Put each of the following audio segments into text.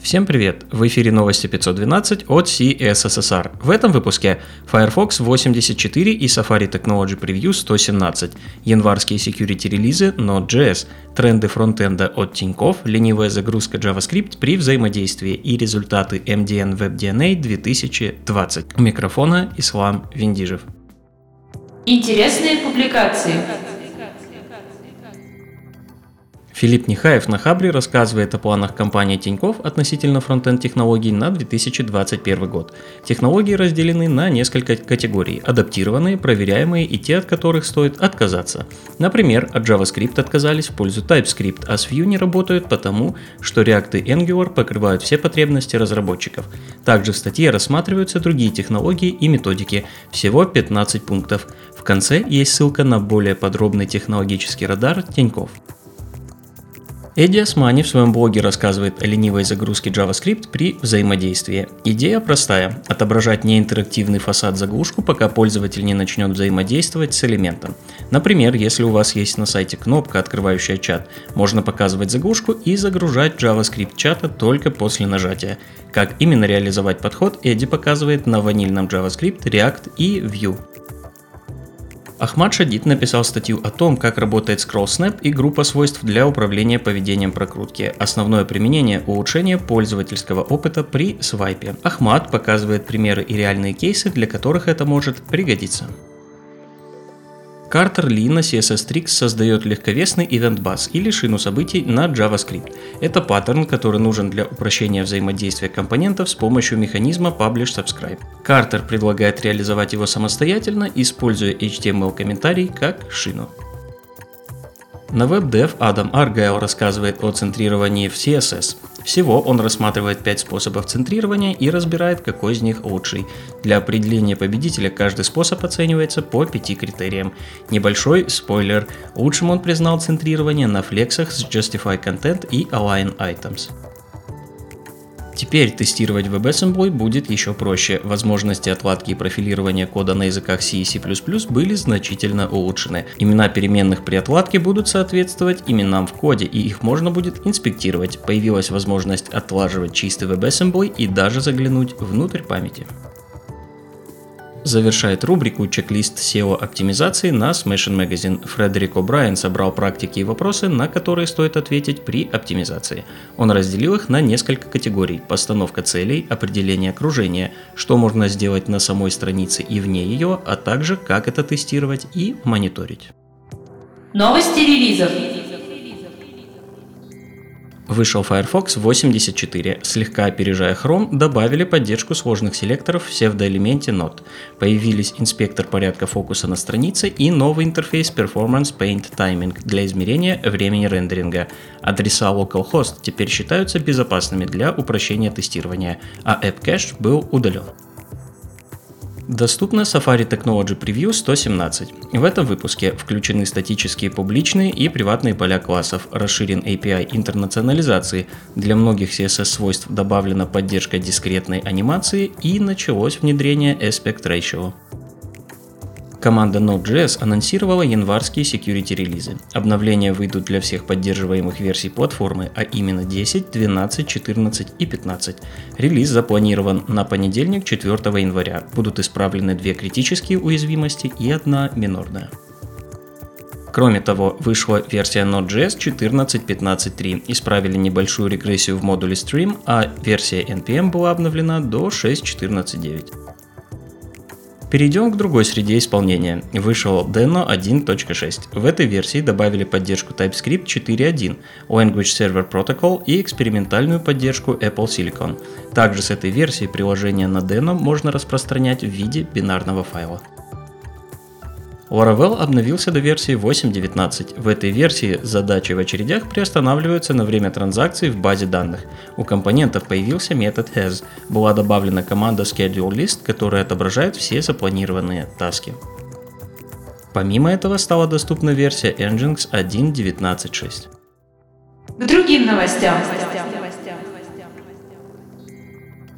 Всем привет! В эфире новости 512 от CSSR. В этом выпуске Firefox 84 и Safari Technology Preview 117, январские security релизы Node.js, тренды фронтенда от Тинькофф, ленивая загрузка JavaScript при взаимодействии и результаты MDN WebDNA 2020. У микрофона Ислам Виндижев. Интересные публикации. Филипп Нехаев на Хабре рассказывает о планах компании Тиньков относительно фронтенд технологий на 2021 год. Технологии разделены на несколько категорий – адаптированные, проверяемые и те, от которых стоит отказаться. Например, от JavaScript отказались в пользу TypeScript, а с Vue не работают потому, что React и Angular покрывают все потребности разработчиков. Также в статье рассматриваются другие технологии и методики, всего 15 пунктов. В конце есть ссылка на более подробный технологический радар Тиньков. Эдди Османи в своем блоге рассказывает о ленивой загрузке JavaScript при взаимодействии. Идея простая – отображать неинтерактивный фасад заглушку, пока пользователь не начнет взаимодействовать с элементом. Например, если у вас есть на сайте кнопка, открывающая чат, можно показывать заглушку и загружать JavaScript чата только после нажатия. Как именно реализовать подход, Эдди показывает на ванильном JavaScript, React и Vue. Ахмад Шадид написал статью о том, как работает Scroll Snap и группа свойств для управления поведением прокрутки. Основное применение – улучшение пользовательского опыта при свайпе. Ахмад показывает примеры и реальные кейсы, для которых это может пригодиться. Картер Ли на CSS Tricks создает легковесный event bus или шину событий на JavaScript. Это паттерн, который нужен для упрощения взаимодействия компонентов с помощью механизма Publish Subscribe. Картер предлагает реализовать его самостоятельно, используя HTML-комментарий как шину. На WebDev Адам Аргайл рассказывает о центрировании в CSS. Всего он рассматривает 5 способов центрирования и разбирает, какой из них лучший. Для определения победителя каждый способ оценивается по 5 критериям. Небольшой спойлер. Лучшим он признал центрирование на флексах с Justify Content и Align Items. Теперь тестировать WebAssembly будет еще проще. Возможности отладки и профилирования кода на языках C и C++ были значительно улучшены. Имена переменных при отладке будут соответствовать именам в коде, и их можно будет инспектировать. Появилась возможность отлаживать чистый WebAssembly и даже заглянуть внутрь памяти завершает рубрику «Чек-лист SEO-оптимизации» на Smashing Magazine. Фредерик О'Брайен собрал практики и вопросы, на которые стоит ответить при оптимизации. Он разделил их на несколько категорий – постановка целей, определение окружения, что можно сделать на самой странице и вне ее, а также как это тестировать и мониторить. Новости релизов. Вышел Firefox 84. Слегка опережая Chrome, добавили поддержку сложных селекторов в псевдоэлементе Node. Появились инспектор порядка фокуса на странице и новый интерфейс Performance Paint Timing для измерения времени рендеринга. Адреса localhost теперь считаются безопасными для упрощения тестирования, а AppCache был удален. Доступно Safari Technology Preview 117. В этом выпуске включены статические публичные и приватные поля классов, расширен API интернационализации, для многих CSS-свойств добавлена поддержка дискретной анимации и началось внедрение Aspect Ratio. Команда Node.js анонсировала январские security релизы. Обновления выйдут для всех поддерживаемых версий платформы, а именно 10, 12, 14 и 15. Релиз запланирован на понедельник 4 января. Будут исправлены две критические уязвимости и одна минорная. Кроме того, вышла версия Node.js 14.15.3. Исправили небольшую регрессию в модуле Stream, а версия NPM была обновлена до 6.14.9. Перейдем к другой среде исполнения. Вышел Deno 1.6. В этой версии добавили поддержку TypeScript 4.1, Language Server Protocol и экспериментальную поддержку Apple Silicon. Также с этой версии приложение на Deno можно распространять в виде бинарного файла. Laravel обновился до версии 8.19. В этой версии задачи в очередях приостанавливаются на время транзакций в базе данных. У компонентов появился метод has. Была добавлена команда schedule которая отображает все запланированные таски. Помимо этого стала доступна версия Nginx 1.19.6. К другим новостям.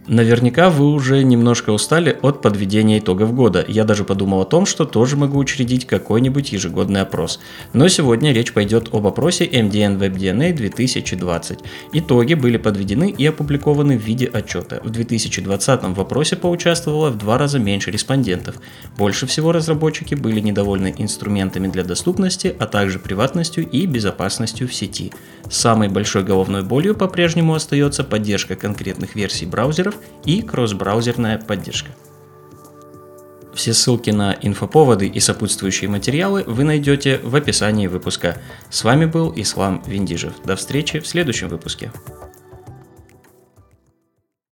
Наверняка вы уже немножко устали от подведения итогов года. Я даже подумал о том, что тоже могу учредить какой-нибудь ежегодный опрос. Но сегодня речь пойдет об опросе MDN WebDNA 2020. Итоги были подведены и опубликованы в виде отчета. В 2020 в опросе поучаствовало в два раза меньше респондентов. Больше всего разработчики были недовольны инструментами для доступности, а также приватностью и безопасностью в сети. Самой большой головной болью по-прежнему остается поддержка конкретных версий браузеров и кросс-браузерная поддержка. Все ссылки на инфоповоды и сопутствующие материалы вы найдете в описании выпуска. С вами был Ислам Виндижев. До встречи в следующем выпуске.